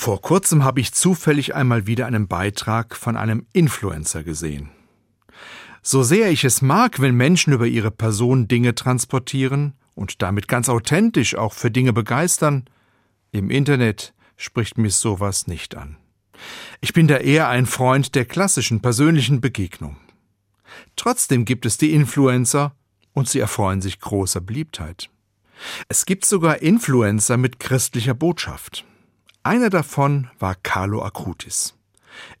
Vor kurzem habe ich zufällig einmal wieder einen Beitrag von einem Influencer gesehen. So sehr ich es mag, wenn Menschen über ihre Person Dinge transportieren und damit ganz authentisch auch für Dinge begeistern, im Internet spricht mich sowas nicht an. Ich bin da eher ein Freund der klassischen persönlichen Begegnung. Trotzdem gibt es die Influencer und sie erfreuen sich großer Beliebtheit. Es gibt sogar Influencer mit christlicher Botschaft. Einer davon war Carlo Acutis.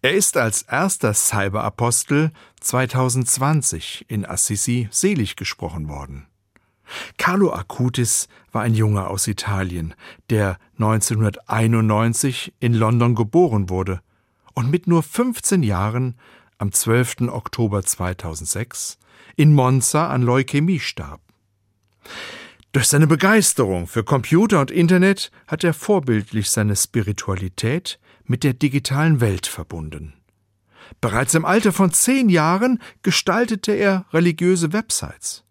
Er ist als erster Cyberapostel 2020 in Assisi selig gesprochen worden. Carlo Acutis war ein Junge aus Italien, der 1991 in London geboren wurde und mit nur 15 Jahren am 12. Oktober 2006 in Monza an Leukämie starb. Durch seine Begeisterung für Computer und Internet hat er vorbildlich seine Spiritualität mit der digitalen Welt verbunden. Bereits im Alter von zehn Jahren gestaltete er religiöse Websites.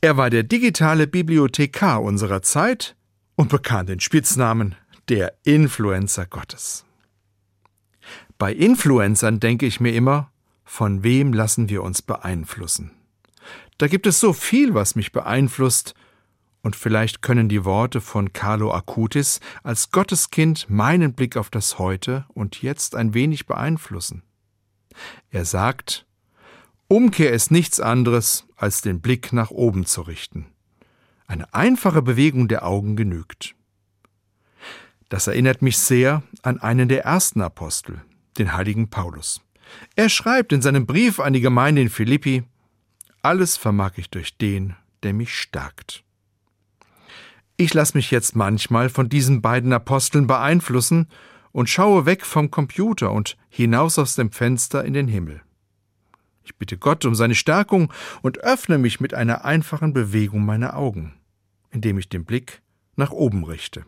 Er war der digitale Bibliothekar unserer Zeit und bekam den Spitznamen der Influencer Gottes. Bei Influencern denke ich mir immer, von wem lassen wir uns beeinflussen? Da gibt es so viel, was mich beeinflusst und vielleicht können die Worte von Carlo Acutis als Gotteskind meinen Blick auf das Heute und Jetzt ein wenig beeinflussen. Er sagt, Umkehr ist nichts anderes, als den Blick nach oben zu richten. Eine einfache Bewegung der Augen genügt. Das erinnert mich sehr an einen der ersten Apostel, den heiligen Paulus. Er schreibt in seinem Brief an die Gemeinde in Philippi, Alles vermag ich durch den, der mich stärkt. Ich lasse mich jetzt manchmal von diesen beiden Aposteln beeinflussen und schaue weg vom Computer und hinaus aus dem Fenster in den Himmel. Ich bitte Gott um seine Stärkung und öffne mich mit einer einfachen Bewegung meiner Augen, indem ich den Blick nach oben richte.